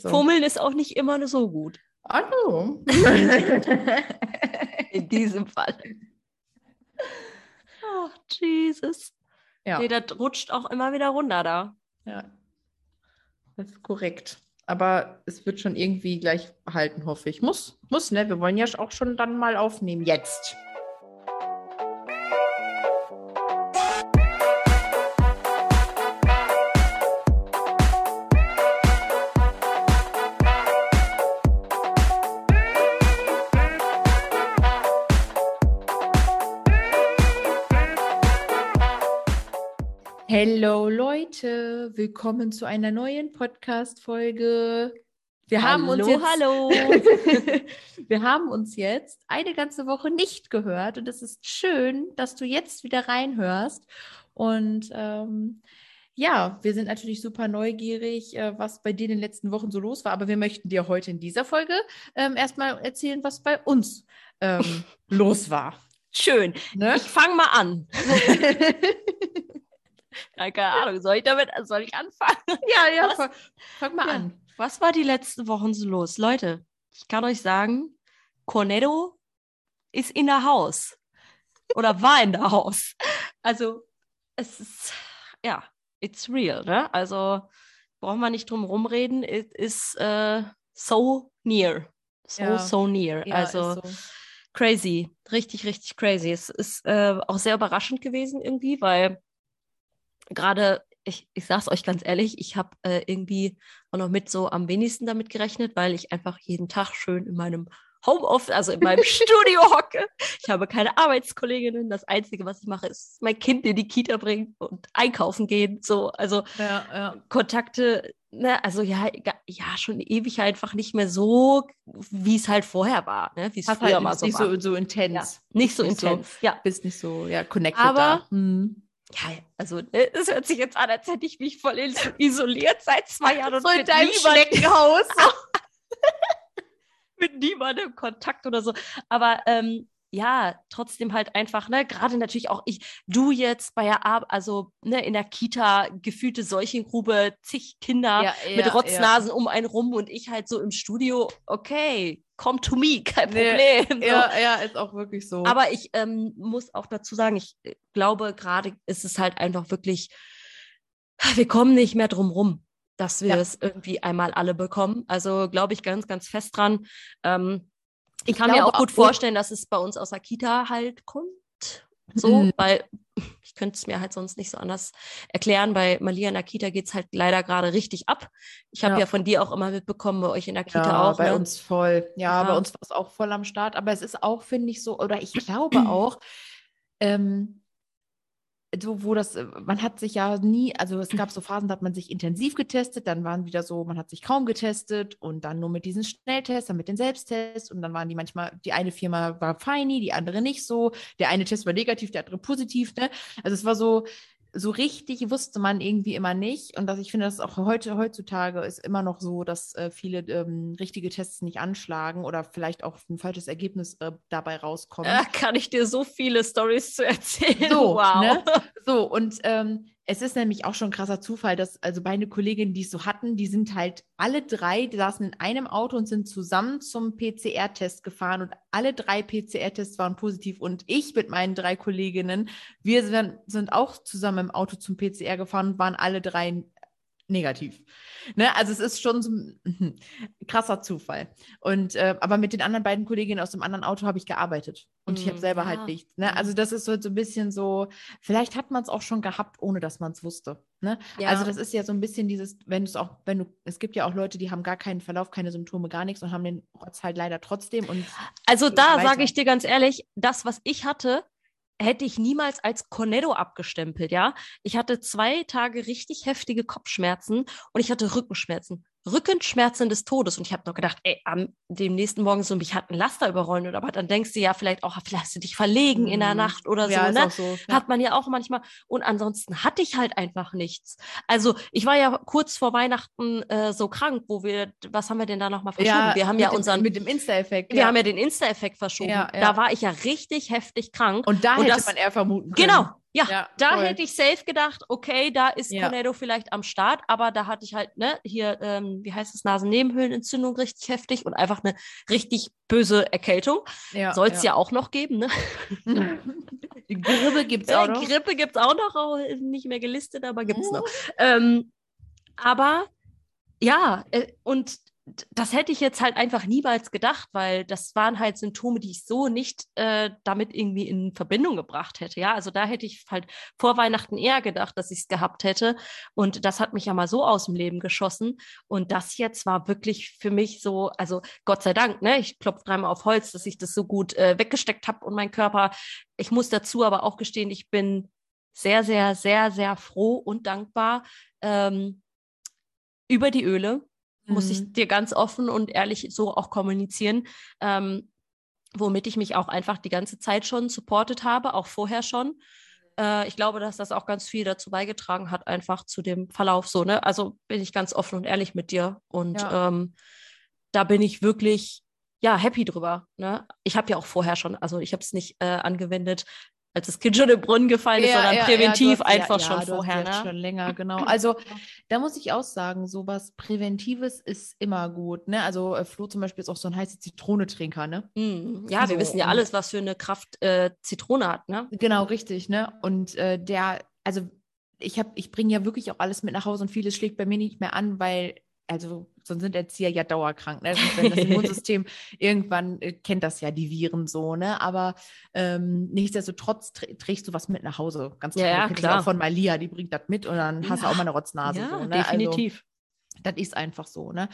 so. Fummeln ist auch nicht immer so gut. Hallo. In diesem Fall. Oh, Jesus. ja. Nee, das rutscht auch immer wieder runter da. ja, das ist korrekt. Aber es wird schon irgendwie gleich halten, hoffe ich. Muss, muss, ne? Wir wollen ja auch schon dann mal aufnehmen. Jetzt. Hello Leute, willkommen zu einer neuen Podcast-Folge. Wir haben uns Hallo, jetzt, hallo. wir haben uns jetzt eine ganze Woche nicht gehört und es ist schön, dass du jetzt wieder reinhörst. Und ähm, ja, wir sind natürlich super neugierig, äh, was bei dir in den letzten Wochen so los war, aber wir möchten dir heute in dieser Folge ähm, erstmal erzählen, was bei uns ähm, los war. Schön. Ne? Ich fange mal an. Keine Ahnung, soll ich damit, soll ich anfangen? ja, ja, Was? fang, fang mal Ja. an. Was war die letzten Wochen so los? Leute, ich kann euch sagen, Cornetto ist in der Haus. Oder war in der Haus. Also, es ist, ja, it's real, ne? Also, brauchen wir nicht drum rumreden. It is äh, so near. So, Ja. so near. Ja, also, so. crazy. Richtig, richtig crazy. Es ist äh, auch sehr überraschend gewesen irgendwie, weil gerade, ich, ich sag's euch ganz ehrlich, ich habe äh, irgendwie auch noch mit so am wenigsten damit gerechnet, weil ich einfach jeden Tag schön in meinem Homeoffice, also in meinem Studio hocke. Ich habe keine Arbeitskolleginnen. Das Einzige, was ich mache, ist mein Kind in die Kita bringen und einkaufen gehen. So, also Ja, ja. Kontakte, ne, also ja, ja, schon ewig einfach nicht mehr so, wie es halt vorher war, ne? Wie es früher halt mal so nicht war. so, so intens. ja, nicht so nicht so- intens. ja. Bist nicht so, ja, connected Aber- da. Hm. Ja, also ne, es hört sich jetzt an, als hätte ich mich voll is- isoliert seit zwei Jahren und So in mit deinem niemandem- Schneckenhaus. mit niemandem Kontakt oder so. Aber ähm, ja, trotzdem halt einfach, ne, gerade natürlich auch ich, du jetzt bei der Arbeit, also ne, in der Kita gefühlte Seuchengrube, zig Kinder Ja, mit ja, Rotznasen um einen rum und ich halt so im Studio, okay, come to me, kein Nee, Problem. so. Ja, ja, ist auch wirklich so. Aber ich ähm, muss auch dazu sagen, ich äh, glaube, gerade ist es halt einfach wirklich, wir kommen nicht mehr drum rum, dass wir Ja. es irgendwie einmal alle bekommen. Also glaube ich ganz, ganz fest dran. Ähm, ich Ich kann mir auch gut vorstellen, dass es bei uns aus der Kita halt kommt. So, Mhm. weil ich könnte es mir halt sonst nicht so anders erklären. Bei Malia in der Kita geht es halt leider gerade richtig ab. Ich habe Ja. ja. von dir auch immer mitbekommen, bei euch in der Kita ja, auch. bei ne? uns voll. Ja, Ja. bei uns war es auch voll am Start. Aber es ist auch, finde ich, so, oder ich glaube auch, ähm, so, wo das, äh, man hat sich ja nie, also es gab so Phasen, da hat man sich intensiv getestet, dann waren wieder so, man hat sich kaum getestet und dann nur mit diesen Schnelltests, dann mit den Selbsttests und dann waren die manchmal, die eine Firma war feini, die andere nicht so, der eine Test war negativ, der andere positiv, ne? Also es war so, so richtig wusste man irgendwie immer nicht. Und dass ich finde, dass auch heute, heutzutage ist immer noch so, dass äh, viele ähm, richtige Tests nicht anschlagen oder vielleicht auch ein falsches Ergebnis äh, dabei rauskommt. Da kann ich dir so viele Stories zu erzählen. So, wow. ne? So, und ähm, es ist nämlich auch schon ein krasser Zufall, dass also meine Kolleginnen, die es so hatten, die sind halt alle drei, die saßen in einem Auto und sind zusammen zum PCR-Test gefahren und alle drei PCR-Tests waren positiv und ich mit meinen drei Kolleginnen, wir sind, sind auch zusammen im Auto zum PCR gefahren und waren alle drei negativ. Ne? Also es ist schon so ein mhm, krasser Zufall. Und äh, aber mit den anderen beiden Kolleginnen aus dem anderen Auto habe ich gearbeitet und ich habe Mm, selber ja. halt nichts. Ne? Also das ist so, so ein bisschen so, vielleicht hat man es auch schon gehabt, ohne dass man es wusste. Ne? Ja. Also das ist ja so ein bisschen dieses, wenn du es auch, wenn du, es gibt ja auch Leute, die haben gar keinen Verlauf, keine Symptome, gar nichts und haben den Rotz halt leider trotzdem. Und Also da sage ich dir ganz ehrlich, das, was ich hatte, hätte ich niemals als Cornetto abgestempelt, ja. Ich hatte zwei Tage richtig heftige Kopfschmerzen und ich hatte Rückenschmerzen. Rückenschmerzen des Todes. Und ich habe noch gedacht, ey, am dem nächsten Morgen so mich hat ein Laster überrollen oder was, dann denkst du ja vielleicht auch, vielleicht hast du dich verlegen in der Mhm. Nacht oder ja, so, ne? so. Ja. Hat man ja auch manchmal. Und ansonsten hatte ich halt einfach nichts. Also ich war ja kurz vor Weihnachten äh, so krank, wo wir, was haben wir denn da nochmal verschoben? wir haben ja dem, unseren, mit dem Insta-Effekt. wir haben ja den Insta-Effekt verschoben. Ja, ja. Da war ich ja richtig heftig krank. und da und hätte das- man eher vermuten können. Genau. Ja, Ja, da voll. hätte ich safe gedacht, okay, da ist Ja. Cornado vielleicht am Start, aber da hatte ich halt, ne, hier, ähm, wie heißt es, Nasennebenhöhlenentzündung richtig heftig und einfach eine richtig böse Erkältung. Ja, Soll es ja. auch noch geben, ne? Die Grippe gibt es Äh, auch noch. Grippe gibt es auch noch, auch nicht mehr gelistet, aber gibt es Mhm. noch. Ähm, aber ja, äh, und das hätte ich jetzt halt einfach niemals gedacht, weil das waren halt Symptome, die ich so nicht äh, damit irgendwie in Verbindung gebracht hätte. Ja, also da hätte ich halt vor Weihnachten eher gedacht, dass ich es gehabt hätte. Und das hat mich ja mal so aus dem Leben geschossen. Und das jetzt war wirklich für mich so, also Gott sei Dank, ne, ich klopfe dreimal auf Holz, dass ich das so gut äh, weggesteckt habe und mein Körper. Ich muss dazu aber auch gestehen, ich bin sehr, sehr, sehr, sehr froh und dankbar ähm, über die Öle muss ich Mhm. dir ganz offen und ehrlich so auch kommunizieren, ähm, womit ich mich auch einfach die ganze Zeit schon supportet habe, auch vorher schon. Äh, ich glaube, dass das auch ganz viel dazu beigetragen hat, einfach zu dem Verlauf so, ne? Also bin ich ganz offen und ehrlich mit dir. Und Ja. ähm, da bin ich wirklich, ja, happy drüber. Ne? Ich habe ja auch vorher schon, also ich habe es nicht äh, angewendet, als das Kind schon im Brunnen gefallen ist, sondern ja, präventiv hast- einfach schon vorher. Ne? schon länger, genau. Also da muss ich auch sagen, sowas Präventives ist immer gut. Ne? Also äh, Flo zum Beispiel ist auch so ein heiße Zitronetrinker, ne? Mm, ja, wir So, wissen ja alles, was für eine Kraft äh, Zitrone hat, ne? Genau, richtig, ne? Und äh, der, also ich habe, ich bringe ja wirklich auch alles mit nach Hause und vieles schlägt bei mir nicht mehr an, weil, also sonst sind Erzieher ja dauerkrank, ne? Wenn das Immunsystem irgendwann äh, kennt das ja die Viren so, ne? Aber ähm, nichtsdestotrotz trä trägst du was mit nach Hause. Ganz Ja, klar. ja, klar. auch von Malia, die bringt das mit und dann hast du Ja, auch mal eine Rotznase. ja, so, ne? definitiv. Also, das ist einfach so, ne?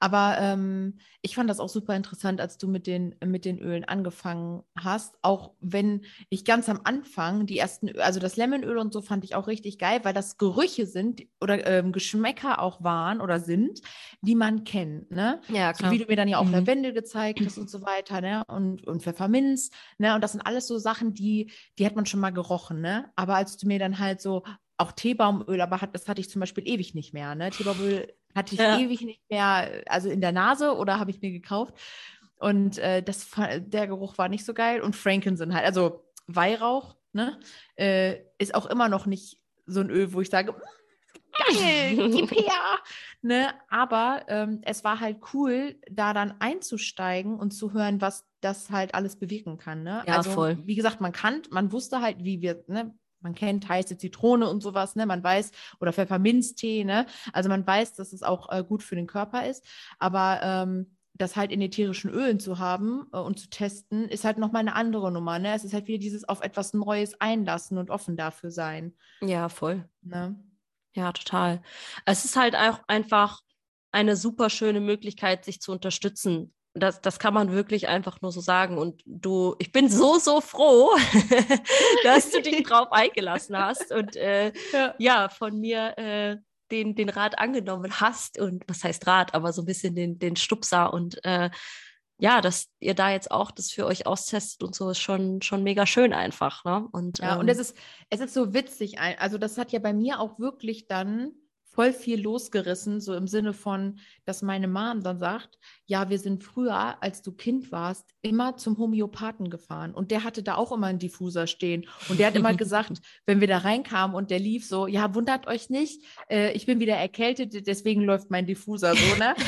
Aber ähm, ich fand das auch super interessant, als du mit den, mit den Ölen angefangen hast. Auch wenn ich ganz am Anfang die ersten, also das Lemonöl und so fand ich auch richtig geil, weil das Gerüche sind oder ähm, Geschmäcker auch waren oder sind, die man kennt, ne? ja, So wie du mir dann ja auch Mhm. Lavendel gezeigt hast und so weiter, ne? Und, und Pfefferminz, ne? Und das sind alles so Sachen, die, die hat man schon mal gerochen, ne? Aber als du mir dann halt so, auch Teebaumöl, aber hat, das hatte ich zum Beispiel ewig nicht mehr, ne? Teebaumöl hatte ich Ja. ewig nicht mehr, also in der Nase oder habe ich mir gekauft. Und äh, das, der Geruch war nicht so geil. Und Frankincense halt, also Weihrauch, ne? Äh, ist auch immer noch nicht so ein Öl, wo ich sage, "Mm, geil, gib her. Ne? Aber ähm, es war halt cool, da dann einzusteigen und zu hören, was das halt alles bewirken kann. Ne? Ja, also, voll. wie gesagt, man kann, man wusste halt, wie wir, ne? Man kennt heiße Zitrone und sowas, ne? Man weiß, oder Pfefferminztee, ne? Also man weiß, dass es auch äh, gut für den Körper ist. Aber ähm, das halt in ätherischen Ölen zu haben äh, und zu testen, ist halt nochmal eine andere Nummer. Ne? Es ist halt wieder dieses auf etwas Neues einlassen und offen dafür sein. Ja, voll. Ne? Ja, total. Es ist halt auch einfach eine super schöne Möglichkeit, sich zu unterstützen. Das, das kann man wirklich einfach nur so sagen. Und du, ich bin so, so froh, dass du dich drauf eingelassen hast und äh, Ja. ja, von mir äh, den, den Rat angenommen hast. Und was heißt Rat, aber so ein bisschen den, den Stupser und äh, ja, dass ihr da jetzt auch das für euch austestet und so ist schon, schon mega schön einfach. Ne? Und, Ja, ähm, und es ist, es ist so witzig. Also, das hat ja bei mir auch wirklich dann voll viel losgerissen, so im Sinne von, dass meine Mom dann sagt, ja, wir sind früher, als du Kind warst, immer zum Homöopathen gefahren. Und der hatte da auch immer einen Diffuser stehen. Und der hat immer gesagt, wenn wir da reinkamen und der lief so, ja, wundert euch nicht, äh, ich bin wieder erkältet, deswegen läuft mein Diffuser so, ne?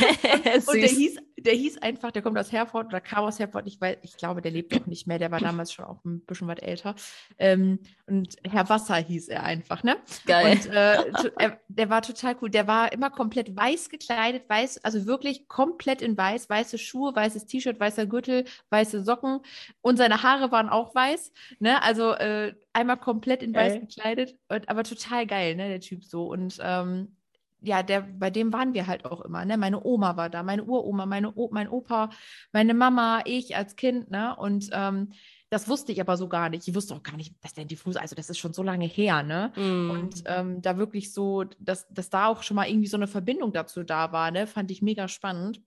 Und der Süß. hieß, der hieß einfach, der kommt aus Herford oder kam aus Herford, ich weiß, ich glaube, der lebt auch nicht mehr, der war damals schon auch ein bisschen was älter. Ähm, und Herr Wasser hieß er einfach, ne? Geil. Und äh, er, der war total cool. Der war immer komplett weiß gekleidet, weiß, also wirklich komplett in weiß, weiße Schuhe, weißes T-Shirt, weißer Gürtel, weiße Socken und seine Haare waren auch weiß, ne? Also äh, einmal komplett in weiß Geil. gekleidet, und, aber total geil, ne, der Typ so. Und ähm, ja, der, bei dem waren wir halt auch immer, ne? Meine Oma war da, meine Uroma, meine o mein Opa, meine Mama, ich als Kind, ne? Und ähm, das wusste ich aber so gar nicht. Ich wusste auch gar nicht, dass der Diffus, also das ist schon so lange her, ne? Mm. Und ähm, da wirklich so, dass, dass da auch schon mal irgendwie so eine Verbindung dazu da war, ne? Fand ich mega spannend.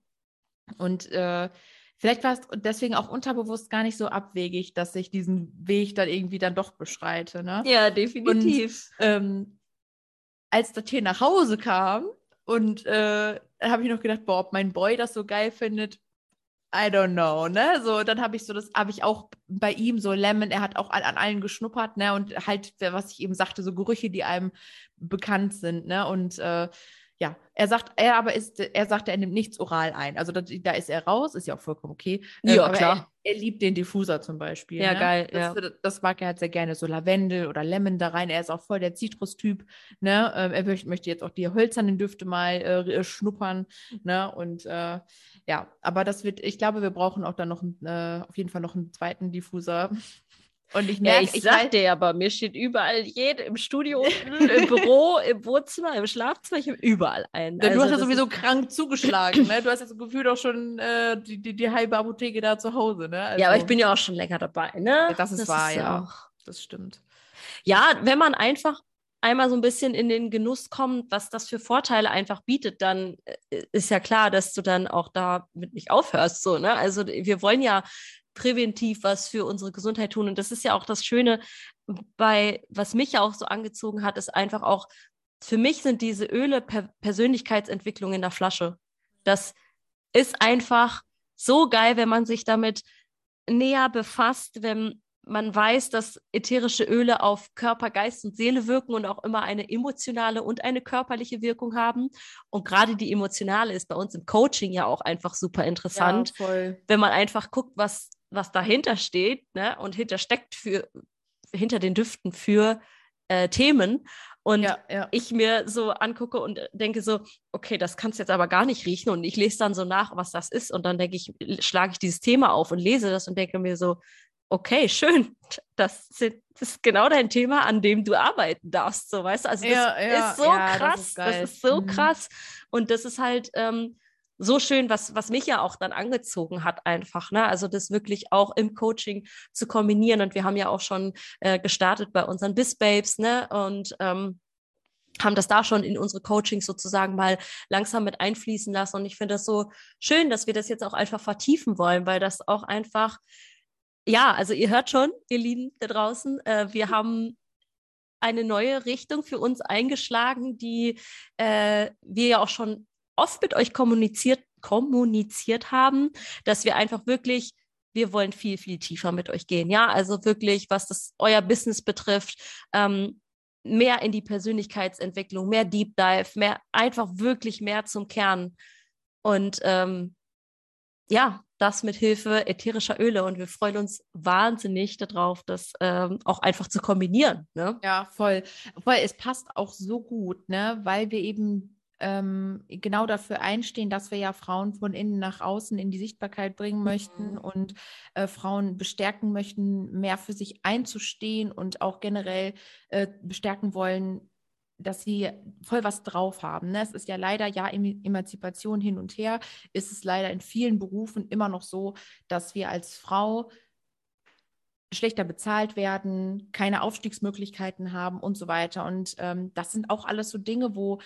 Und äh, vielleicht war es deswegen auch unterbewusst gar nicht so abwegig, dass ich diesen Weg dann irgendwie dann doch beschreite, ne? Ja, definitiv. ähm, als das hier nach Hause kam und äh, habe ich noch gedacht, boah, ob mein Boy das so geil findet, I don't know, ne? So, dann habe ich so, das habe ich auch bei ihm so Lemon, er hat auch an, an, allen geschnuppert, ne? Und halt, was ich eben sagte, so Gerüche, die einem bekannt sind, ne? Und äh, ja, er sagt, er aber ist, er sagt, er nimmt nichts oral ein. Also da, da ist er raus, ist ja auch vollkommen okay. Ähm, ja, klar. Er, er, liebt den Diffuser zum Beispiel. Ja, ne? geil. Das, ja. das mag er halt sehr gerne, so Lavendel oder Lemon da rein. Er ist auch voll der Zitrus-Typ. Ne? Ähm, er möchte, möchte jetzt auch die hölzernen Düfte mal äh, schnuppern. Ne? Und äh, ja, aber das wird, ich glaube, wir brauchen auch dann noch äh, auf jeden Fall noch einen zweiten Diffuser. Und ich merke, ja, ich, ich sag dir aber, mir steht überall jede im Studio, im Büro, im Wohnzimmer, im Schlafzimmer, ich habe überall einen. Ja, du also, hast ja sowieso krank zugeschlagen, ne? Du hast ja so gefühlt auch schon äh, die, die, die, halbe Apotheke da zu Hause, ne? Also, ja, aber ich bin ja auch schon länger dabei, ne? Ja, das ist das wahr, ist ja. Auch. Das stimmt. Ja, wenn man einfach einmal so ein bisschen in den Genuss kommt, was das für Vorteile einfach bietet, dann äh, ist ja klar, dass du dann auch damit nicht aufhörst. So, ne? Also wir wollen ja präventiv was für unsere Gesundheit tun. Und das ist ja auch das Schöne bei, was mich ja auch so angezogen hat, ist einfach auch, für mich sind diese Öle per Persönlichkeitsentwicklung in der Flasche. Das ist einfach so geil, wenn man sich damit näher befasst, wenn man weiß, dass ätherische Öle auf Körper, Geist und Seele wirken und auch immer eine emotionale und eine körperliche Wirkung haben. Und gerade die emotionale ist bei uns im Coaching ja auch einfach super interessant, ja, wenn man einfach guckt, was, was dahinter steht ne, und hintersteckt für, hinter den Düften für äh, Themen. Und ja, ja. ich mir so angucke und denke so, okay, das kannst du jetzt aber gar nicht riechen. Und ich lese dann so nach, was das ist. Und dann denke ich, schlage ich dieses Thema auf und lese das und denke mir so, okay, schön, das, sind, das, ist genau dein Thema, an dem du arbeiten darfst, so weißt du. Also das ja, ja, ist so ja, krass, das ist, das ist so mhm. krass. Und das ist halt ähm, so schön, was, was mich ja auch dann angezogen hat, einfach. Ne? Also das wirklich auch im Coaching zu kombinieren. Und wir haben ja auch schon äh, gestartet bei unseren Biz-Babes, ne? Und ähm, haben das da schon in unsere Coachings sozusagen mal langsam mit einfließen lassen. Und ich finde das so schön, dass wir das jetzt auch einfach vertiefen wollen, weil das auch einfach ja, also ihr hört schon, ihr Lieben da draußen, äh, wir haben eine neue Richtung für uns eingeschlagen, die äh, wir ja auch schon oft mit euch kommuniziert, kommuniziert haben, dass wir einfach wirklich wir wollen viel, viel tiefer mit euch gehen. Ja, also wirklich, was das euer Business betrifft, ähm, mehr in die Persönlichkeitsentwicklung, mehr Deep Dive, mehr einfach wirklich mehr zum Kern. Und ähm, ja, das mit Hilfe ätherischer Öle und wir freuen uns wahnsinnig darauf, das ähm, auch einfach zu kombinieren. Ne? Ja, voll. Voll, es passt auch so gut, ne, weil wir eben ähm, genau dafür einstehen, dass wir ja Frauen von innen nach außen in die Sichtbarkeit bringen möchten mhm. und äh, Frauen bestärken möchten, mehr für sich einzustehen und auch generell äh, bestärken wollen, dass sie voll was drauf haben. Ne? Es ist ja leider, ja, Emanzipation hin und her, ist es leider in vielen Berufen immer noch so, dass wir als Frau schlechter bezahlt werden, keine Aufstiegsmöglichkeiten haben und so weiter. Und ähm, das sind auch alles so Dinge, wo,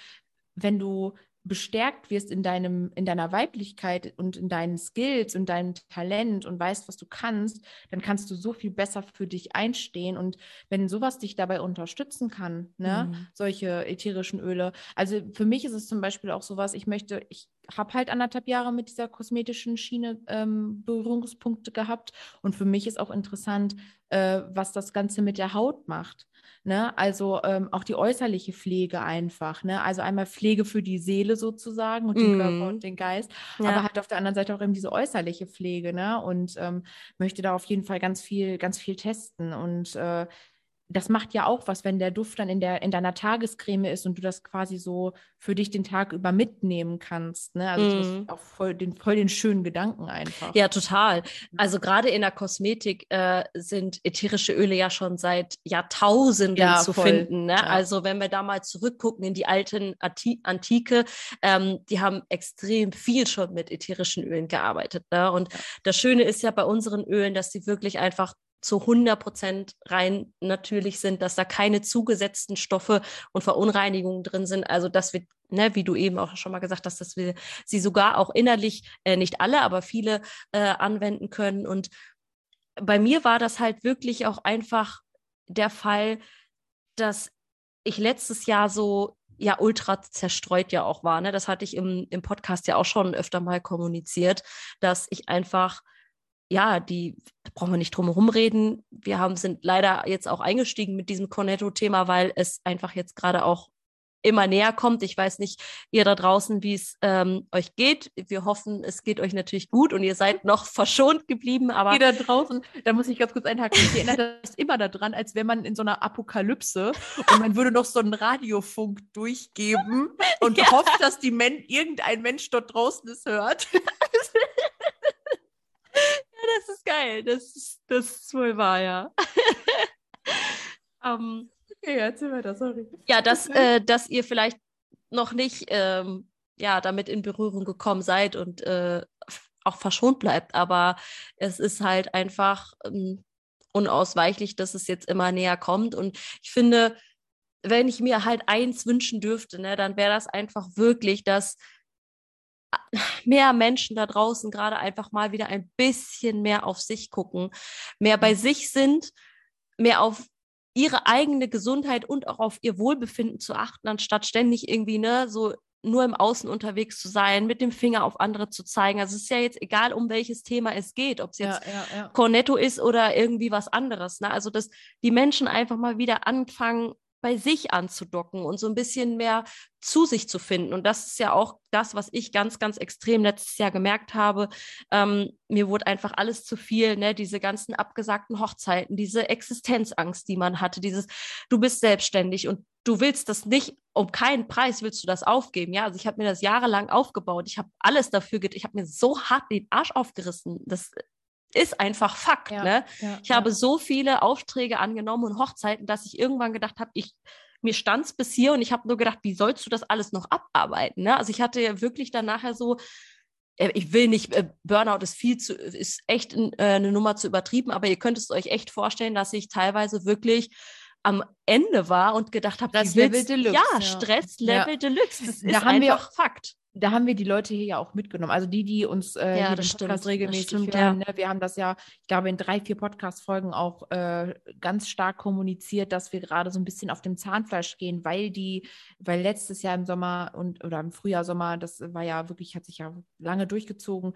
wenn du bestärkt wirst in deinem, in deiner Weiblichkeit und in deinen Skills und deinem Talent und weißt, was du kannst, dann kannst du so viel besser für dich einstehen. Und wenn sowas dich dabei unterstützen kann, ne, mhm. solche ätherischen Öle. Also für mich ist es zum Beispiel auch sowas, ich möchte, ich habe halt anderthalb Jahre mit dieser kosmetischen Schiene ähm, Berührungspunkte gehabt. Und für mich ist auch interessant, äh, was das Ganze mit der Haut macht. Ne? Also ähm, auch die äußerliche Pflege einfach. Ne? Also einmal Pflege für die Seele sozusagen und den mm. Körper und den Geist, ja. aber halt auf der anderen Seite auch eben diese äußerliche Pflege. Ne? Und ähm, möchte da auf jeden Fall ganz viel, ganz viel testen. Und äh, das macht ja auch was, wenn der Duft dann in, der, in deiner Tagescreme ist und du das quasi so für dich den Tag über mitnehmen kannst. Ne? Also mm. das ist auch voll den, voll den schönen Gedanken einfach. Ja, total. Also gerade in der Kosmetik äh, sind ätherische Öle ja schon seit Jahrtausenden ja, zu voll. finden. Ne? Ja. Also wenn wir da mal zurückgucken in die alten Ati Antike, ähm, die haben extrem viel schon mit ätherischen Ölen gearbeitet. Ne? Und das Schöne ist ja bei unseren Ölen, dass sie wirklich einfach zu 100 Prozent rein natürlich sind, dass da keine zugesetzten Stoffe und Verunreinigungen drin sind. Also, dass wir, ne, wie du eben auch schon mal gesagt hast, dass wir sie sogar auch innerlich, äh, nicht alle, aber viele äh, anwenden können. Und bei mir war das halt wirklich auch einfach der Fall, dass ich letztes Jahr so ja ultra zerstreut ja auch war. Ne? Das hatte ich im, im Podcast ja auch schon öfter mal kommuniziert, dass ich einfach ja, die brauchen wir nicht drum herum reden. Wir haben, sind leider jetzt auch eingestiegen mit diesem Cornetto-Thema, weil es einfach jetzt gerade auch immer näher kommt. Ich weiß nicht, ihr da draußen, wie es ähm, euch geht. Wir hoffen, es geht euch natürlich gut und ihr seid noch verschont geblieben. Aber ihr da draußen, da muss ich ganz kurz einhaken. Ich erinnere das immer daran, als wäre man in so einer Apokalypse und man würde noch so einen Radiofunk durchgeben und ja. hofft, dass die Men irgendein Mensch dort draußen es hört. das ist geil. Das ist, das ist wohl wahr, ja. um, ähm, Okay, erzähl weiter, sorry. Ja, dass, äh, dass ihr vielleicht noch nicht ähm, ja, damit in Berührung gekommen seid und äh, auch verschont bleibt. Aber es ist halt einfach ähm, unausweichlich, dass es jetzt immer näher kommt. Und ich finde, wenn ich mir halt eins wünschen dürfte, ne, dann wäre das einfach wirklich, dass mehr Menschen da draußen gerade einfach mal wieder ein bisschen mehr auf sich gucken, mehr bei mhm. sich sind, mehr auf ihre eigene Gesundheit und auch auf ihr Wohlbefinden zu achten, anstatt ständig irgendwie, ne, so nur im Außen unterwegs zu sein, mit dem Finger auf andere zu zeigen. Also es ist ja jetzt egal, um welches Thema es geht, ob es jetzt ja, ja, ja. Cornetto ist oder irgendwie was anderes. Ne? Also dass die Menschen einfach mal wieder anfangen, bei sich anzudocken und so ein bisschen mehr zu sich zu finden. Und das ist ja auch das, was ich ganz, ganz extrem letztes Jahr gemerkt habe. Ähm, mir wurde einfach alles zu viel, ne? diese ganzen abgesagten Hochzeiten, diese Existenzangst, die man hatte, dieses, du bist selbstständig und du willst das nicht, um keinen Preis willst du das aufgeben. Ja, also ich habe mir das jahrelang aufgebaut. Ich habe alles dafür, ich habe mir so hart den Arsch aufgerissen. Das ist einfach Fakt. Ja, ne? Ja, ich ja. habe so viele Aufträge angenommen und Hochzeiten, dass ich irgendwann gedacht habe, ich mir stand es bis hier und ich habe nur gedacht, wie sollst du das alles noch abarbeiten? Ne? Also ich hatte ja wirklich dann nachher so, äh, ich will nicht, äh, Burnout ist viel zu, ist echt äh, eine Nummer zu übertrieben, aber ihr könnt es euch echt vorstellen, dass ich teilweise wirklich am Ende war und gedacht habe, Stresslevel Deluxe. Ja, Stresslevel Deluxe. Das ist einfach Fakt da haben wir die Leute hier ja auch mitgenommen. Also die, die uns äh, ja, den Podcast regelmäßig stimmt, hören. Ja. Ne? Wir haben das ja, ich glaube, in drei, vier Podcast-Folgen auch äh, ganz stark kommuniziert, dass wir gerade so ein bisschen auf dem Zahnfleisch gehen, weil die, weil letztes Jahr im Sommer und oder im Frühjahr, Sommer, das war ja wirklich, hat sich ja lange durchgezogen,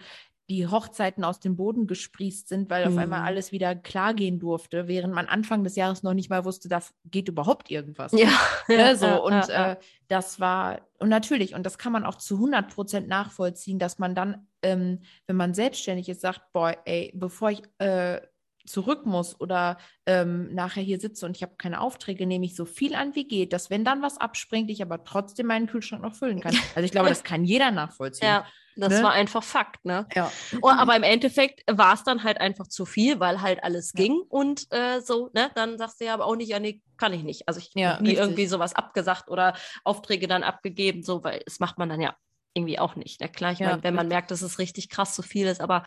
die Hochzeiten aus dem Boden gesprießt sind, weil mhm. auf einmal mhm. alles wieder klar gehen durfte, während man Anfang des Jahres noch nicht mal wusste, da geht überhaupt irgendwas. Ja. Ne, so. Ja, und ja, äh, das war, und natürlich, und das kann man auch zu 100 Prozent nachvollziehen, dass man dann, ähm, wenn man selbstständig ist, sagt, boah, ey, bevor ich äh, zurück muss oder ähm, nachher hier sitze und ich habe keine Aufträge, nehme ich so viel an, wie geht, dass wenn dann was abspringt, ich aber trotzdem meinen Kühlschrank noch füllen kann. Also ich glaube, das kann jeder nachvollziehen. Ja. Das ne? war einfach Fakt, ne? Ja. Oh, aber im Endeffekt war es dann halt einfach zu viel, weil halt alles ja. ging und äh, so, ne? Dann sagst du ja aber auch nicht, ja, nee, kann ich nicht. Also ich ja, habe nie richtig. irgendwie sowas abgesagt oder Aufträge dann abgegeben, so, weil das macht man dann ja irgendwie auch nicht. Ne? Klar, ich ja, meine, wenn man merkt, dass es richtig krass zu viel ist, aber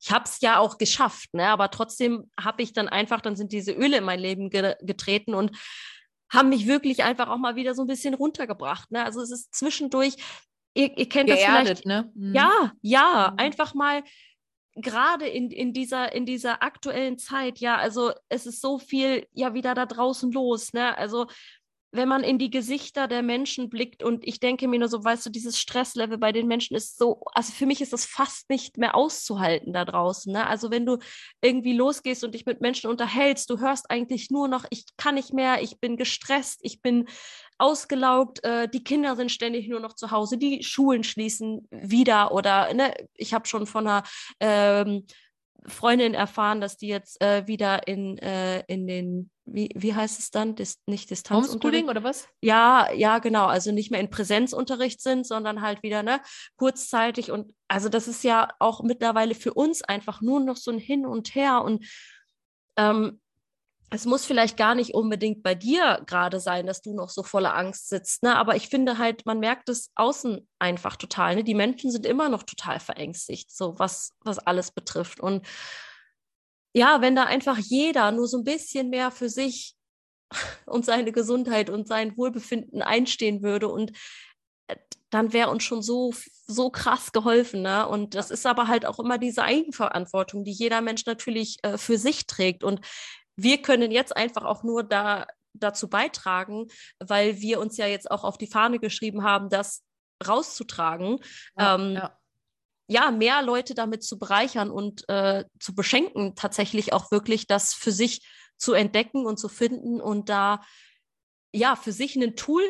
ich habe es ja auch geschafft, ne? Aber trotzdem habe ich dann einfach, dann sind diese Öle in mein Leben ge getreten und haben mich wirklich einfach auch mal wieder so ein bisschen runtergebracht. Ne? Also es ist zwischendurch, ihr, ihr kennt Geerdet, das vielleicht. Ne? Mhm. Ja, ja, mhm. einfach mal gerade in, in, dieser, in dieser aktuellen Zeit, ja, also es ist so viel ja wieder da draußen los, ne? Also wenn man in die Gesichter der Menschen blickt und ich denke mir nur so, weißt du, dieses Stresslevel bei den Menschen ist so, also für mich ist das fast nicht mehr auszuhalten da draußen. Ne? Also wenn du irgendwie losgehst und dich mit Menschen unterhältst, du hörst eigentlich nur noch, ich kann nicht mehr, ich bin gestresst, ich bin ausgelaugt, äh, die Kinder sind ständig nur noch zu Hause, die Schulen schließen wieder oder ne, ich habe schon von einer ähm, Freundin erfahren, dass die jetzt äh, wieder in, äh, in den, wie, wie heißt es dann? Dis, nicht Distanzunterricht. oder was? Ja, ja, genau. Also nicht mehr in Präsenzunterricht sind, sondern halt wieder, ne, kurzzeitig. Und also das ist ja auch mittlerweile für uns einfach nur noch so ein Hin und Her. Und ähm, es muss vielleicht gar nicht unbedingt bei dir gerade sein, dass du noch so voller Angst sitzt, ne? aber ich finde halt, man merkt es außen einfach total. Ne? Die Menschen sind immer noch total verängstigt, so was, was alles betrifft. Und ja, wenn da einfach jeder nur so ein bisschen mehr für sich und seine Gesundheit und sein Wohlbefinden einstehen würde und äh, dann wäre uns schon so, so krass geholfen. Ne? Und das ist aber halt auch immer diese Eigenverantwortung, die jeder Mensch natürlich äh, für sich trägt. Und wir können jetzt einfach auch nur da dazu beitragen, weil wir uns ja jetzt auch auf die Fahne geschrieben haben, das rauszutragen. Ja, ähm, ja. ja mehr Leute damit zu bereichern und äh, zu beschenken, tatsächlich auch wirklich das für sich zu entdecken und zu finden und da ja für sich ein Tool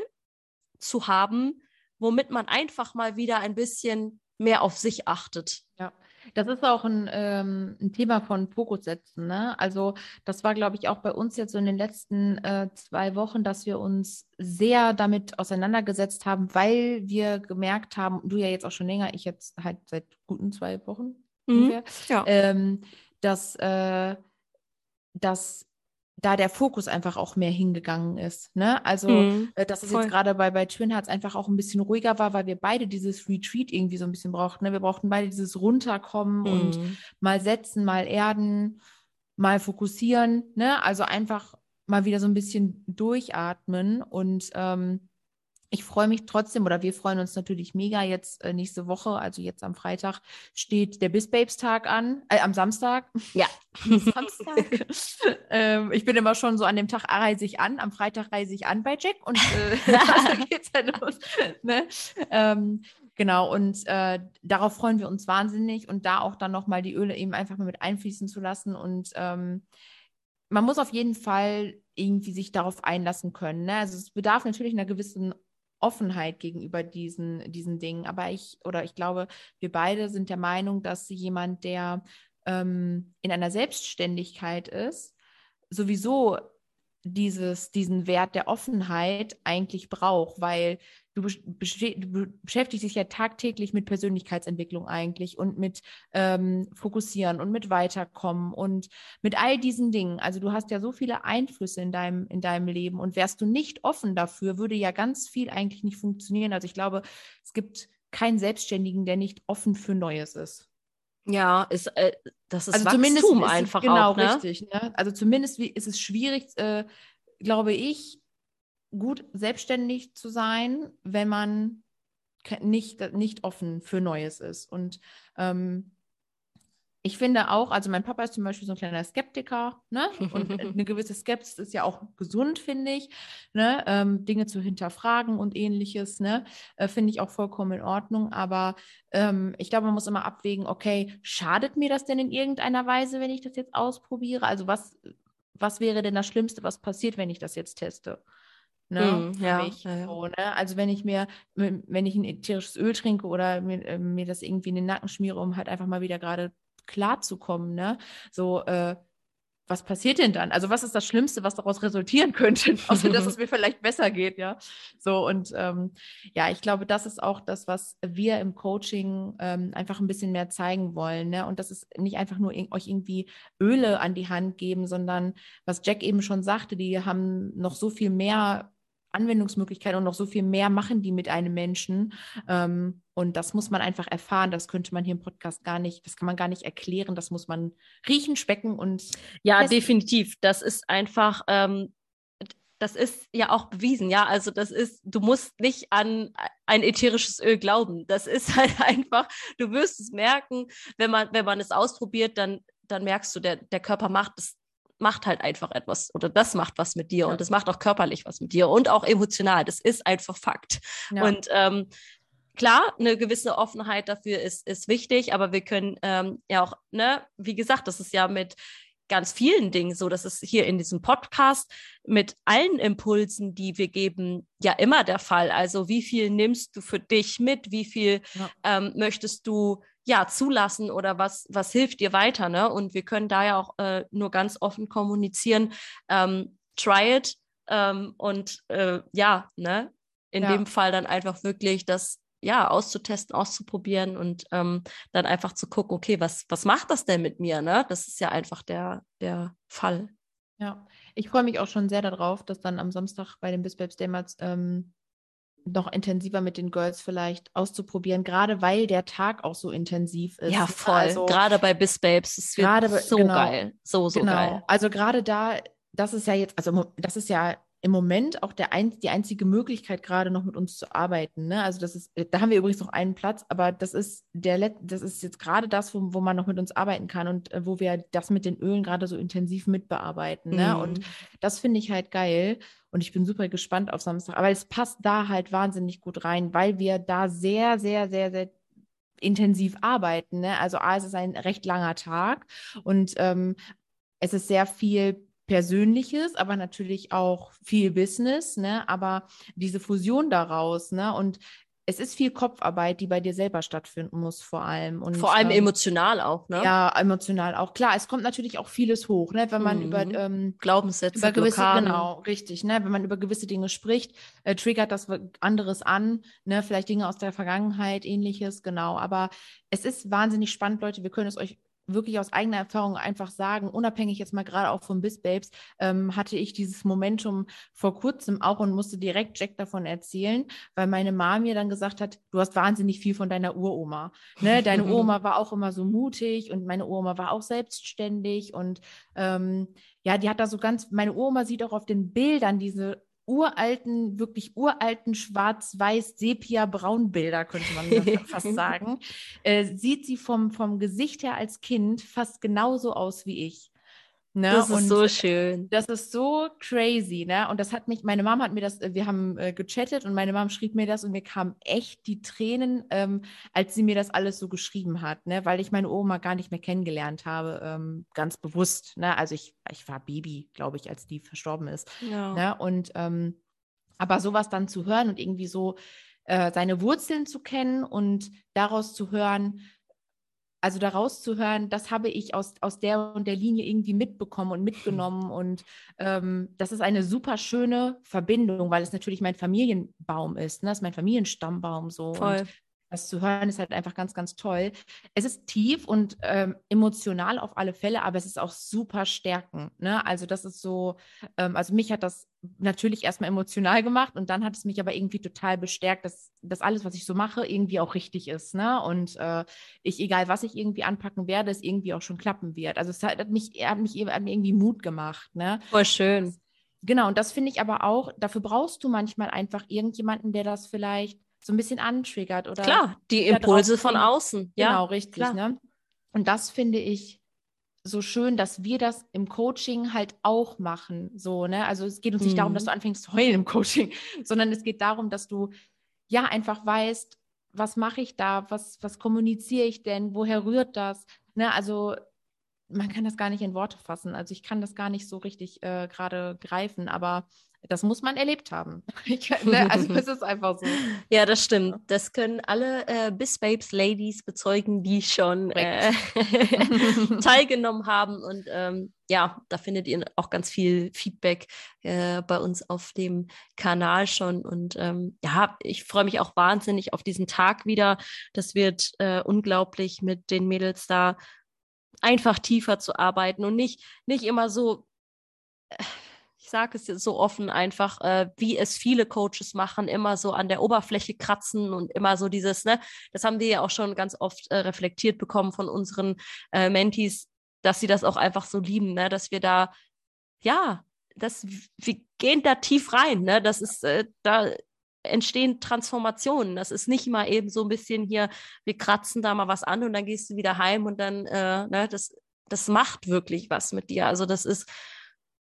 zu haben, womit man einfach mal wieder ein bisschen mehr auf sich achtet. Ja. Das ist auch ein, ähm, ein Thema von Fokus setzen. Ne? Also das war, glaube ich, auch bei uns jetzt so in den letzten äh, zwei Wochen, dass wir uns sehr damit auseinandergesetzt haben, weil wir gemerkt haben, du ja jetzt auch schon länger, ich jetzt halt seit guten zwei Wochen mhm. ungefähr, ja. ähm, dass, äh, dass da der Fokus einfach auch mehr hingegangen ist. Ne? Also, mhm, äh, dass es voll. jetzt gerade bei, bei Twin Hearts einfach auch ein bisschen ruhiger war, weil wir beide dieses Retreat irgendwie so ein bisschen brauchten. Ne? Wir brauchten beide dieses Runterkommen mhm. und mal setzen, mal erden, mal fokussieren. Ne? Also einfach mal wieder so ein bisschen durchatmen und ähm, ich freue mich trotzdem oder wir freuen uns natürlich mega. Jetzt äh, nächste Woche, also jetzt am Freitag, steht der Bis Babes Tag an, äh, am Samstag. Ja. Samstag. ähm, ich bin immer schon so an dem Tag reise ich an, am Freitag reise ich an bei Jack und äh, dann geht's ja los. ne? ähm, genau, und äh, darauf freuen wir uns wahnsinnig und da auch dann nochmal die Öle eben einfach mal mit einfließen zu lassen und ähm, man muss auf jeden Fall irgendwie sich darauf einlassen können. Ne? Also es bedarf natürlich einer gewissen Offenheit gegenüber diesen, diesen Dingen. Aber ich oder ich glaube, wir beide sind der Meinung, dass jemand, der ähm, in einer Selbstständigkeit ist, sowieso dieses, diesen Wert der Offenheit eigentlich braucht, weil du, du, beschäftigst dich ja tagtäglich mit Persönlichkeitsentwicklung eigentlich und mit ähm, Fokussieren und mit Weiterkommen und mit all diesen Dingen. Also du hast ja so viele Einflüsse in deinem, in deinem Leben und wärst du nicht offen dafür, würde ja ganz viel eigentlich nicht funktionieren. Also ich glaube, es gibt keinen Selbstständigen, der nicht offen für Neues ist. Ja, ist, äh, das ist also Wachstum zumindest ist einfach es, genau, auch, ne? richtig. Ne? Also zumindest wie, ist es schwierig, äh, glaube ich, gut selbstständig zu sein, wenn man nicht, nicht offen für Neues ist. Und ähm, ich finde auch, also mein Papa ist zum Beispiel so ein kleiner Skeptiker, ne? Und eine gewisse Skepsis ist ja auch gesund, finde ich, ne? Ähm, Dinge zu hinterfragen und ähnliches, ne? Äh, finde ich auch vollkommen in Ordnung. Aber ähm, ich glaube, man muss immer abwägen, okay, schadet mir das denn in irgendeiner Weise, wenn ich das jetzt ausprobiere? Also was, was wäre denn das Schlimmste, was passiert, wenn ich das jetzt teste? Ne, mm, ja, ja, so, ne? Also wenn ich mir, wenn ich ein ätherisches Öl trinke oder mir, äh, mir das irgendwie in den Nacken schmiere, um halt einfach mal wieder gerade klarzukommen, ne? So, äh, was passiert denn dann? Also was ist das Schlimmste, was daraus resultieren könnte, außer dass es mir vielleicht besser geht, ja. So und ähm, ja, ich glaube, das ist auch das, was wir im Coaching ähm, einfach ein bisschen mehr zeigen wollen, ne? Und das ist nicht einfach nur in, euch irgendwie Öle an die Hand geben, sondern was Jack eben schon sagte, die haben noch so viel mehr Anwendungsmöglichkeiten und noch so viel mehr machen die mit einem Menschen. Ähm, und das muss man einfach erfahren. Das könnte man hier im Podcast gar nicht, das kann man gar nicht erklären. Das muss man riechen, specken und. Ja, testen. definitiv. Das ist einfach, ähm, das ist ja auch bewiesen, ja. Also das ist, du musst nicht an ein ätherisches Öl glauben. Das ist halt einfach, du wirst es merken, wenn man, wenn man es ausprobiert, dann, dann merkst du, der, der Körper macht es macht halt einfach etwas oder das macht was mit dir ja. und das macht auch körperlich was mit dir und auch emotional. Das ist einfach Fakt. Ja. Und ähm, klar, eine gewisse Offenheit dafür ist, ist wichtig, aber wir können ähm, ja auch, ne, wie gesagt, das ist ja mit ganz vielen Dingen so. Das ist hier in diesem Podcast mit allen Impulsen, die wir geben, ja immer der Fall. Also wie viel nimmst du für dich mit? Wie viel ja. ähm, möchtest du ja, zulassen oder was, was hilft dir weiter, ne? Und wir können da ja auch äh, nur ganz offen kommunizieren, ähm, try it ähm, und äh, ja, ne? In ja. dem Fall dann einfach wirklich das ja, auszutesten, auszuprobieren und ähm, dann einfach zu gucken, okay, was, was macht das denn mit mir? Ne? Das ist ja einfach der, der Fall. Ja, ich freue mich auch schon sehr darauf, dass dann am Samstag bei den Bisbabs Daymats ähm, noch intensiver mit den Girls vielleicht auszuprobieren, gerade weil der Tag auch so intensiv ist. Ja, voll. Also, gerade bei Bis Babes, es wird so genau, geil. So, so genau. geil. Also gerade da, das ist ja jetzt, also das ist ja im Moment auch der ein, die einzige Möglichkeit, gerade noch mit uns zu arbeiten. Ne? Also das ist, da haben wir übrigens noch einen Platz, aber das ist der Let das ist jetzt gerade das, wo, wo man noch mit uns arbeiten kann und äh, wo wir das mit den Ölen gerade so intensiv mitbearbeiten. Ne? Und Mhm. das finde ich halt geil. Und ich bin super gespannt auf Samstag. Aber es passt da halt wahnsinnig gut rein, weil wir da sehr, sehr, sehr, sehr intensiv arbeiten. Ne? Also A, es ist ein recht langer Tag und ähm, es ist sehr viel Persönliches, aber natürlich auch viel Business, ne? Aber diese Fusion daraus, ne? Und es ist viel Kopfarbeit, die bei dir selber stattfinden muss, vor allem. Und, Vor allem ähm, emotional auch, ne? Ja, emotional auch. Klar, es kommt natürlich auch vieles hoch, ne? Wenn man Mhm. über ähm, Glaubenssätze, über gewisse, Blockaden. genau, richtig, ne? Wenn man über gewisse Dinge spricht, äh, triggert das anderes an, ne? Vielleicht Dinge aus der Vergangenheit, ähnliches, genau. Aber es ist wahnsinnig spannend, Leute. Wir können es euch wirklich aus eigener Erfahrung einfach sagen, unabhängig jetzt mal gerade auch von Biz Babes, ähm, hatte ich dieses Momentum vor kurzem auch und musste direkt Jack davon erzählen, weil meine Mama mir dann gesagt hat, du hast wahnsinnig viel von deiner Uroma. Ne? Deine Uroma war auch immer so mutig und meine Uroma war auch selbstständig und ähm, ja, die hat da so ganz, meine Oma sieht auch auf den Bildern diese uralten, wirklich uralten schwarz-weiß Sepia-Braun-Bilder, könnte man fast sagen, äh, sieht sie vom, vom Gesicht her als Kind fast genauso aus wie ich. Ne? Das ist Und so schön. das ist so crazy, ne? Und das hat mich, meine Mom hat mir das, wir haben äh, gechattet und meine Mom schrieb mir das und mir kamen echt die Tränen, ähm, als sie mir das alles so geschrieben hat, ne? Weil ich meine Oma gar nicht mehr kennengelernt habe, ähm, ganz bewusst, ne? Also ich, ich war Baby, glaube ich, als die verstorben ist. Ja. Ne? Und ähm, aber sowas dann zu hören und irgendwie so äh, seine Wurzeln zu kennen und daraus zu hören, also daraus zu hören, das habe ich aus, aus der und der Linie irgendwie mitbekommen und mitgenommen. Und ähm, das ist eine super schöne Verbindung, weil es natürlich mein Familienbaum ist. Ne? Das ist mein Familienstammbaum so. Voll. Und das zu hören ist halt einfach ganz, ganz toll. Es ist tief und ähm, emotional auf alle Fälle, aber es ist auch super stärkend. Ne? Also das ist so, ähm, also mich hat das natürlich erstmal emotional gemacht und dann hat es mich aber irgendwie total bestärkt, dass, dass alles, was ich so mache, irgendwie auch richtig ist. Ne? Und äh, ich, egal was ich irgendwie anpacken werde, es irgendwie auch schon klappen wird. Also es hat mich, hat mich hat mir irgendwie Mut gemacht. Ne? Voll schön. Genau, und das finde ich aber auch, dafür brauchst du manchmal einfach irgendjemanden, der das vielleicht so ein bisschen antriggert oder Klar, die Impulse von außen. Ja, Genau, richtig. Ne? Und das finde ich so schön, dass wir das im Coaching halt auch machen. So, ne? Also es geht uns nicht darum, Mhm. dass du anfängst zu heulen im Coaching, sondern es geht darum, dass du ja einfach weißt, was mache ich da, was, was kommuniziere ich denn, woher rührt das? Ne? Also man kann das gar nicht in Worte fassen. Also ich kann das gar nicht so richtig äh, gerade greifen, aber das muss man erlebt haben. Ne? Also es ist einfach so. Ja, das stimmt. Das können alle äh, Bis Babes Ladies bezeugen, die schon äh, teilgenommen haben. Und ähm, ja, da findet ihr auch ganz viel Feedback äh, bei uns auf dem Kanal schon. Und ähm, ja, ich freue mich auch wahnsinnig auf diesen Tag wieder. Das wird äh, unglaublich mit den Mädels da einfach tiefer zu arbeiten und nicht, nicht immer so. Ich sage es so offen einfach, äh, wie es viele Coaches machen, immer so an der Oberfläche kratzen und immer so dieses, ne, das haben wir ja auch schon ganz oft äh, reflektiert bekommen von unseren äh, Mentees, dass sie das auch einfach so lieben, ne, dass wir da, ja, das, wir gehen da tief rein, ne, das ist, äh, da entstehen Transformationen. Das ist nicht mal eben so ein bisschen hier, wir kratzen da mal was an und dann gehst du wieder heim und dann, äh, ne, das, das macht wirklich was mit dir. Also das ist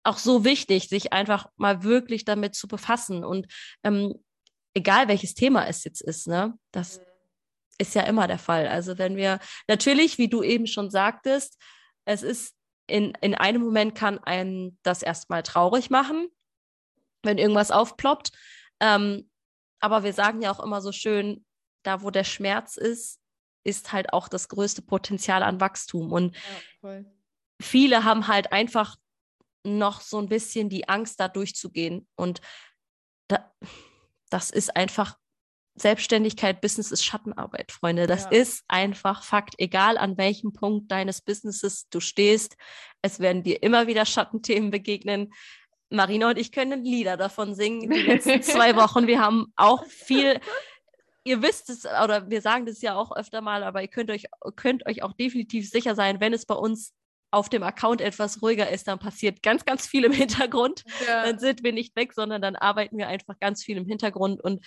auch so wichtig, sich einfach mal wirklich damit zu befassen. Und ähm, egal welches Thema es jetzt ist, ne, das ist ja immer der Fall. Also wenn wir natürlich, wie du eben schon sagtest, es ist in, in einem Moment kann einen das erstmal traurig machen, wenn irgendwas aufploppt. Ähm, aber wir sagen ja auch immer so schön, da wo der Schmerz ist, ist halt auch das größte Potenzial an Wachstum. Und Ja, viele haben halt einfach noch so ein bisschen die Angst, da durchzugehen. Und da, das ist einfach Selbstständigkeit, Business ist Schattenarbeit, Freunde. Das Ja. ist einfach Fakt. Egal an welchem Punkt deines Businesses du stehst, es werden dir immer wieder Schattenthemen begegnen. Marina und ich können Lieder davon singen die letzten zwei Wochen. Wir haben auch viel, ihr wisst es, oder wir sagen das ja auch öfter mal, aber ihr könnt euch, könnt euch auch definitiv sicher sein, wenn es bei uns auf dem Account etwas ruhiger ist, dann passiert ganz, ganz viel im Hintergrund. Ja. Dann sind wir nicht weg, sondern dann arbeiten wir einfach ganz viel im Hintergrund und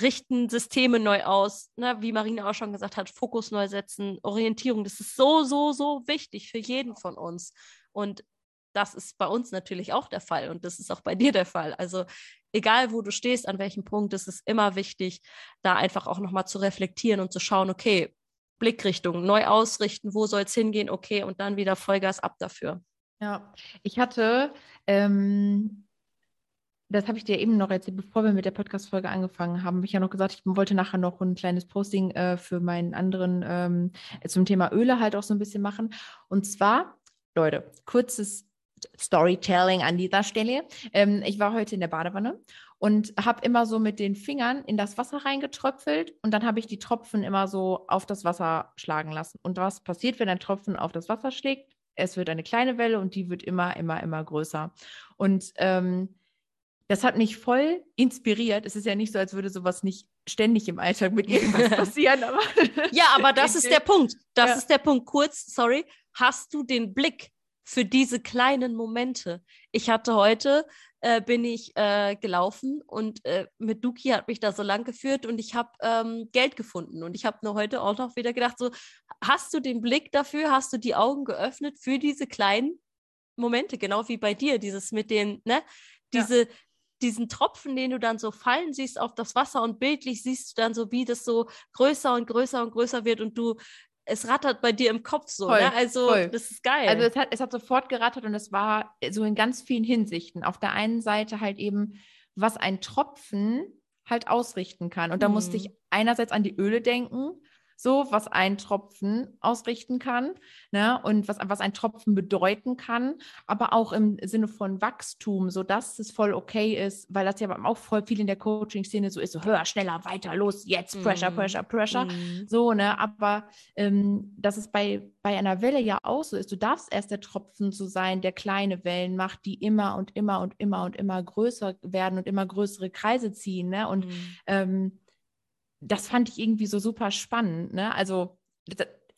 richten Systeme neu aus, ne? wie Marina auch schon gesagt hat, Fokus neu setzen, Orientierung. Das ist so, so, so wichtig für jeden von uns. Und das ist bei uns natürlich auch der Fall und das ist auch bei dir der Fall. Also egal, wo du stehst, an welchem Punkt, ist es immer wichtig, da einfach auch nochmal zu reflektieren und zu schauen, okay, Blickrichtung, neu ausrichten, wo soll es hingehen, okay, und dann wieder Vollgas ab dafür. Ja, ich hatte ähm, das habe ich dir eben noch erzählt, bevor wir mit der Podcast-Folge angefangen haben, habe ich ja noch gesagt, ich wollte nachher noch ein kleines Posting äh, für meinen anderen ähm, zum Thema Öle halt auch so ein bisschen machen. Und zwar, Leute, kurzes Storytelling an dieser Stelle. Ähm, ich war heute in der Badewanne und habe immer so mit den Fingern in das Wasser reingetröpfelt und dann habe ich die Tropfen immer so auf das Wasser schlagen lassen. Und was passiert, wenn ein Tropfen auf das Wasser schlägt? Es wird eine kleine Welle und die wird immer, immer, immer größer. Und ähm, das hat mich voll inspiriert. Es ist ja nicht so, als würde sowas nicht ständig im Alltag mit irgendwas passieren. Aber ja, aber das ist der Punkt. Das ja. ist der Punkt. Kurz, sorry. Hast du den Blick für diese kleinen Momente? Ich hatte heute, äh, bin ich äh, gelaufen und äh, mit Duki hat mich da so lang geführt und ich habe ähm, Geld gefunden. Und ich habe nur heute auch noch wieder gedacht, so, hast du den Blick dafür? Hast du die Augen geöffnet für diese kleinen Momente? Genau wie bei dir, dieses mit den, ne? Diese, ja diesen Tropfen, den du dann so fallen siehst auf das Wasser und bildlich siehst du dann so, wie das so größer und größer und größer wird und du es rattert bei dir im Kopf so, voll, ne? Also voll. das ist geil. Also es hat, es hat sofort gerattert und es war so in ganz vielen Hinsichten. Auf der einen Seite halt eben, was ein Tropfen halt ausrichten kann. Und da mhm. musste ich einerseits an die Öle denken, so was ein Tropfen ausrichten kann ne? und was, was ein Tropfen bedeuten kann, aber auch im Sinne von Wachstum, sodass es voll okay ist, weil das ja auch voll viel in der Coaching-Szene so ist, so höher, schneller, weiter, los, jetzt, Pressure, mm. Pressure, Pressure, mm. so, ne, aber ähm, dass es bei, bei einer Welle ja auch so ist, du darfst erst der Tropfen so sein, der kleine Wellen macht, die immer und immer und immer und immer größer werden und immer größere Kreise ziehen, ne, und mm. ähm, das fand ich irgendwie so super spannend. Ne? Also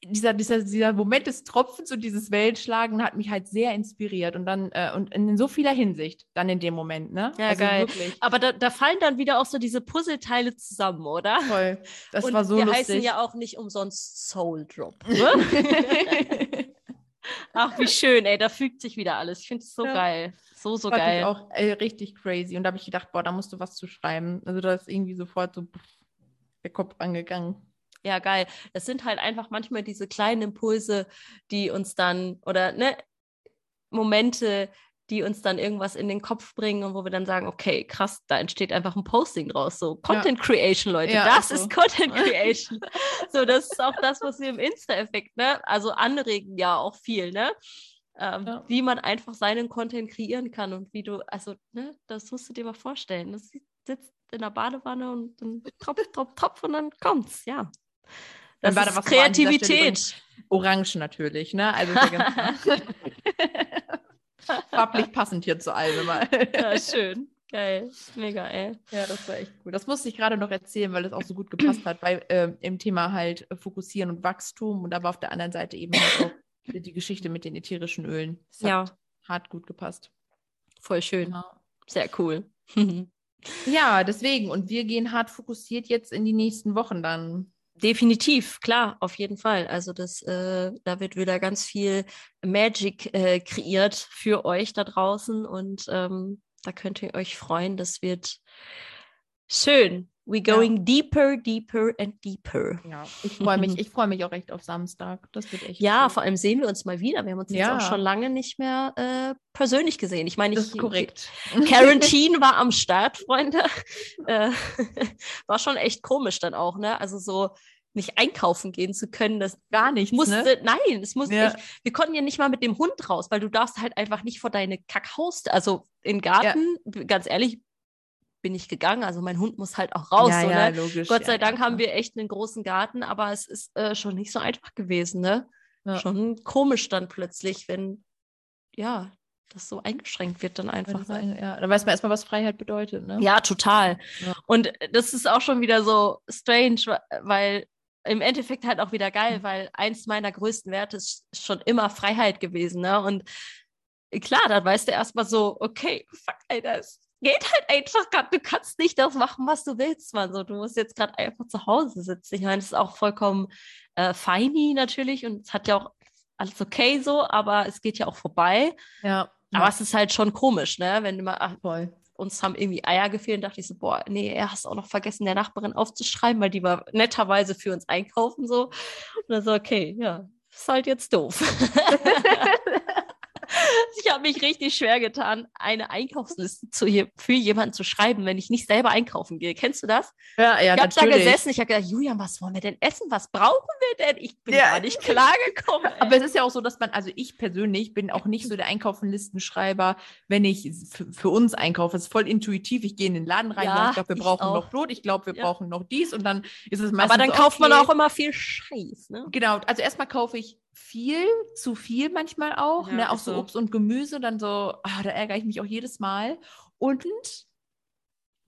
dieser, dieser, dieser Moment des Tropfens und dieses Weltschlagen hat mich halt sehr inspiriert und dann äh, und in so vieler Hinsicht dann in dem Moment, ne? Ja, also geil. Wirklich. Aber da, da, fallen dann wieder auch so diese Puzzleteile zusammen, oder? Toll. Das und war so wir lustig. heißen ja auch nicht umsonst Soul Drop. Ne? Ach, wie schön, ey, da fügt sich wieder alles. Ich finde es so ja. geil. So, so Fand geil. Ich auch ey, richtig crazy. Und da habe ich gedacht, boah, da musst du was zu schreiben. Also da ist irgendwie sofort so der Kopf angegangen. Ja, geil. Es sind halt einfach manchmal diese kleinen Impulse, die uns dann, oder ne, Momente, die uns dann irgendwas in den Kopf bringen und wo wir dann sagen, okay, krass, da entsteht einfach ein Posting draus. So Content ja. Creation, Leute, ja, das also. ist Content Creation. so, das ist auch das, was wir im Insta-Effekt, ne? Also anregen ja auch viel, ne? Ähm, ja. Wie man einfach seinen Content kreieren kann und wie du, also, ne, das musst du dir mal vorstellen. Das sitzt in der Badewanne und dann tropf, tropf, tropf und dann kommt's, ja. Das dann ist Kreativität. Orange natürlich, ne? Also farblich passend hier zu allem immer. ja, schön. Geil, mega, ey. Ja, das war echt cool. Das musste ich gerade noch erzählen, weil es auch so gut gepasst hat, weil äh, im Thema halt Fokussieren und Wachstum und aber auf der anderen Seite eben halt auch die Geschichte mit den ätherischen Ölen. Das ja. hat hart gut gepasst. Voll schön. Ja. Sehr cool. Ja, deswegen. Und wir gehen hart fokussiert jetzt in die nächsten Wochen dann. Definitiv, klar, auf jeden Fall. Also das, äh, da wird wieder ganz viel Magic äh, kreiert für euch da draußen und ähm, da könnt ihr euch freuen. Das wird schön. We going ja. deeper, deeper and deeper. Ja, ich freue mich, ich freue mich auch echt auf Samstag. Das wird echt. Ja, cool. vor allem sehen wir uns mal wieder. Wir haben uns ja. jetzt auch schon lange nicht mehr äh, persönlich gesehen. Ich meine, das ist korrekt. Quarantine war am Start, Freunde. Äh, war schon echt komisch dann auch, ne? Also so nicht einkaufen gehen zu können, das gar nicht musste. Ne? Nein, es musste. Ja. Ich, wir konnten ja nicht mal mit dem Hund raus, weil du darfst halt einfach nicht vor deine Kackhaus, also in Garten. Ja. Ganz ehrlich, bin ich gegangen. Also mein Hund muss halt auch raus. Ja, so, ja, ne? logisch, Gott sei ja, Dank haben wir echt einen großen Garten, aber es ist äh, schon nicht so einfach gewesen. Ne? Schon komisch dann plötzlich, wenn ja das so eingeschränkt wird dann einfach. Ne? Ja, da weiß man erstmal, was Freiheit bedeutet. Ne? Ja, total. Und das ist auch schon wieder so strange, weil im Endeffekt halt auch wieder geil, Mhm. weil eins meiner größten Werte ist schon immer Freiheit gewesen. Ne? Und klar, dann weißt du erstmal so, okay, fuck, ey, das geht halt einfach gerade. Du kannst nicht das machen, was du willst, Mann. So, du musst jetzt gerade einfach zu Hause sitzen. Ich meine, das ist auch vollkommen äh, feini natürlich und es hat ja auch alles okay so, aber es geht ja auch vorbei. Ja. Aber es ist halt schon komisch, ne? Wenn du mal, ach, voll. uns haben irgendwie Eier gefehlt, dachte ich so, boah, nee, er hast auch noch vergessen, der Nachbarin aufzuschreiben, weil die war netterweise für uns einkaufen so. Und dann so, okay, ja, ist halt jetzt doof. ich habe mich richtig schwer getan, eine Einkaufsliste zu für jemanden zu schreiben, wenn ich nicht selber einkaufen gehe. Kennst du das? Ja, ja, ich habe da gesessen, ich habe gedacht, Julian, was wollen wir denn essen? Was brauchen wir denn? Ich bin Ja. gar nicht klargekommen. Aber es ist ja auch so, dass man, also ich persönlich bin auch nicht so der Einkaufenlistenschreiber, wenn ich für, uns einkaufe. Es ist voll intuitiv. Ich gehe in den Laden rein, Ja, ich glaube, wir brauchen auch. noch Brot, ich glaube, wir Ja. brauchen noch dies und dann ist es meistens Aber dann kauft man okay. auch immer viel Scheiß, ne? Genau, also erstmal kaufe ich viel, zu viel manchmal auch, Ja, ne, auch so so. Obst und Gemüse, dann so, ah, da ärgere ich mich auch jedes Mal. Und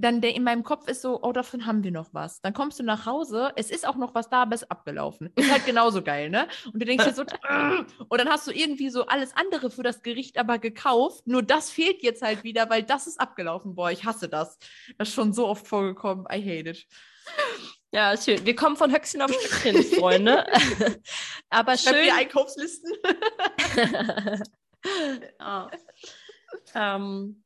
dann der in meinem Kopf ist so, oh, davon haben wir noch was. Dann kommst du nach Hause, es ist auch noch was da, aber es ist abgelaufen. Ist halt genauso geil, ne? Und du denkst dir so, und dann hast du irgendwie so alles andere für das Gericht aber gekauft, nur das fehlt jetzt halt wieder, weil das ist abgelaufen. Boah, ich hasse das. Das ist schon so oft vorgekommen. I hate it. Ja, schön. Wir kommen von Höchstchen auf Stöckchen, Freunde. Aber Schreib schön. dir Einkaufslisten. ja. ähm,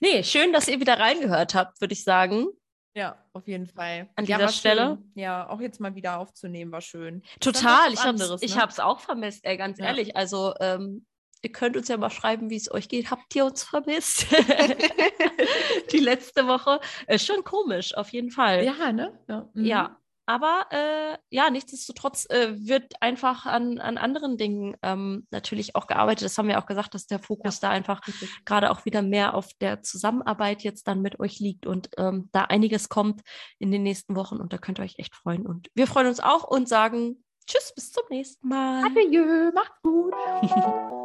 nee, schön, dass ihr wieder reingehört habt, würde ich sagen. Ja, auf jeden Fall. An ja, dieser Stelle? Schön. Ja, auch jetzt mal wieder aufzunehmen, war schön. Total. Ich habe es ich ne? hab's auch vermisst, ey, ganz Ja. ehrlich. Also, ähm, ihr könnt uns ja mal schreiben, wie es euch geht. Habt ihr uns vermisst? Die letzte Woche. Ist schon komisch, auf jeden Fall. Ja, ne? Ja. mhm. Ja, aber äh, ja, nichtsdestotrotz äh, wird einfach an, an anderen Dingen ähm, natürlich auch gearbeitet. Das haben wir auch gesagt, dass der Fokus da einfach gerade auch wieder mehr auf der Zusammenarbeit jetzt dann mit euch liegt und ähm, da einiges kommt in den nächsten Wochen und da könnt ihr euch echt freuen. Und wir freuen uns auch und sagen Tschüss, bis zum nächsten Mal. Adieu, macht's gut.